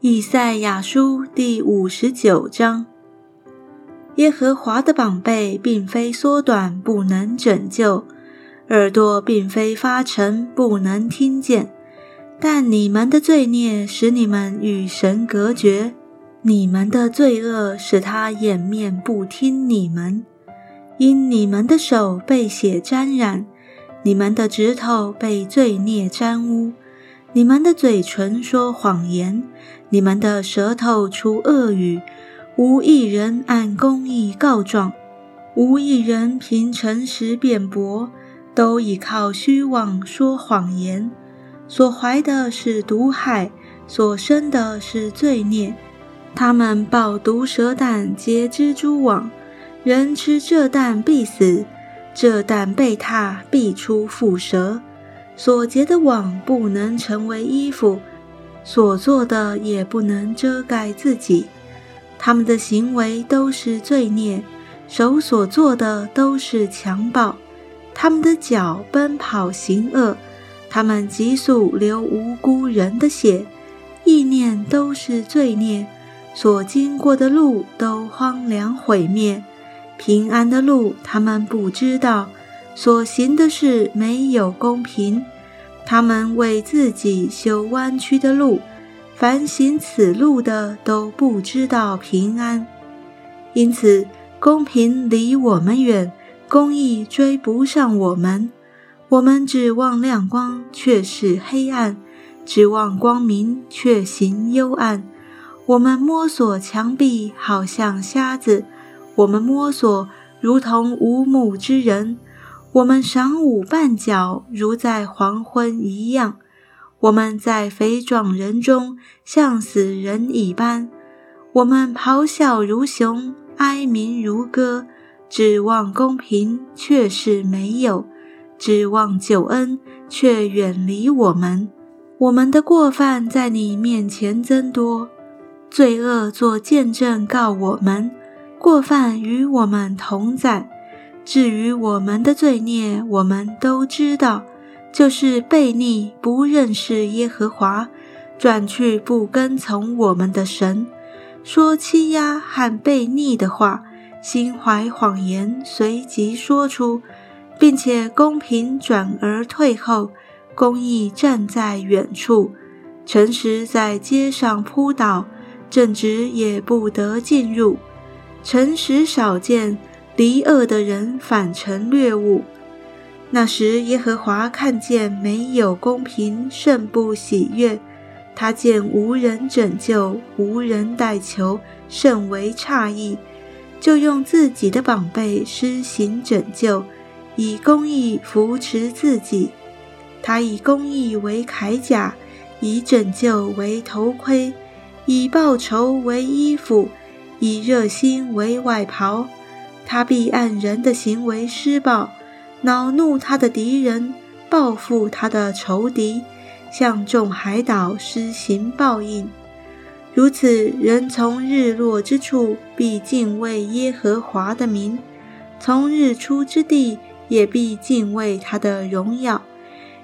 以赛亚书第五十九章：耶和华的膀臂并非缩短，不能拯救；耳朵并非发沉，不能听见。但你们的罪孽使你们与神隔绝，你们的罪恶使他掩面不听你们。因你们的手被血沾染，你们的指头被罪孽沾污。你们的嘴唇说谎言，你们的舌头出恶语，无一人按公义告状，无一人凭诚实辩驳，都倚靠虚妄说谎言，所怀的是毒害，所生的是罪孽。他们抱毒蛇蛋，结蜘蛛网，人吃这蛋必死，这蛋被踏必出蝮蛇。所结的网不能成为衣服，所做的也不能遮盖自己。他们的行为都是罪孽，手所做的都是强暴。他们的脚奔跑行恶，他们急速流无辜人的血，意念都是罪孽。所经过的路都荒凉毁灭，平安的路他们不知道。所行的事没有公平，他们为自己修弯曲的路，凡行此路的都不知道平安。因此，公平离我们远，公义追不上我们。我们指望亮光，却是黑暗；指望光明，却行幽暗。我们摸索墙壁，好像瞎子；我们摸索，如同无目之人。我们晌午绊脚，如在黄昏一样；我们在肥壮人中，像死人一般。我们咆哮如熊，哀鸣如歌，指望公平，却是没有；指望救恩，却远离我们。我们的过犯在你面前增多，罪恶作见证告我们，过犯与我们同在。至于我们的罪孽，我们都知道，就是悖逆、不认识耶和华，转去不跟从我们的神，说欺压和悖逆的话，心怀谎言，随即说出，并且公平转而退后，公义站在远处，诚实在街上扑倒，正直也不得进入，诚实少见。离恶的人反成掠物。那时，耶和华看见没有公平，甚不喜悦。他见无人拯救，无人代求，甚为诧异，就用自己的宝贝施行拯救，以公义扶持自己。他以公义为铠甲，以拯救为头盔，以报仇为衣服，以热心为外袍。他必按人的行为施报，恼怒他的敌人，报复他的仇敌，向众海岛施行报应。如此，人从日落之处必敬畏耶和华的名，从日出之地也必敬畏他的荣耀，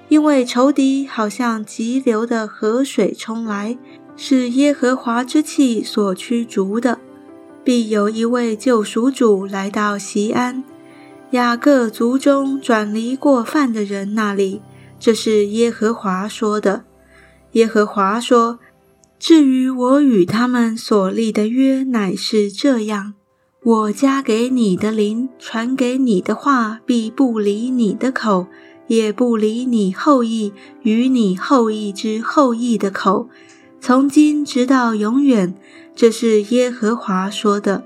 因为仇敌好像急流的河水冲来，是耶和华之气所驱逐的。必有一位救赎主来到西安，雅各族中转离过犯的人那里。这是耶和华说的。耶和华说：“至于我与他们所立的约，乃是这样：我加给你的灵，传给你的话，必不离你的口，也不离你后裔与你后裔之后裔的口，从今直到永远。”这是耶和华说的。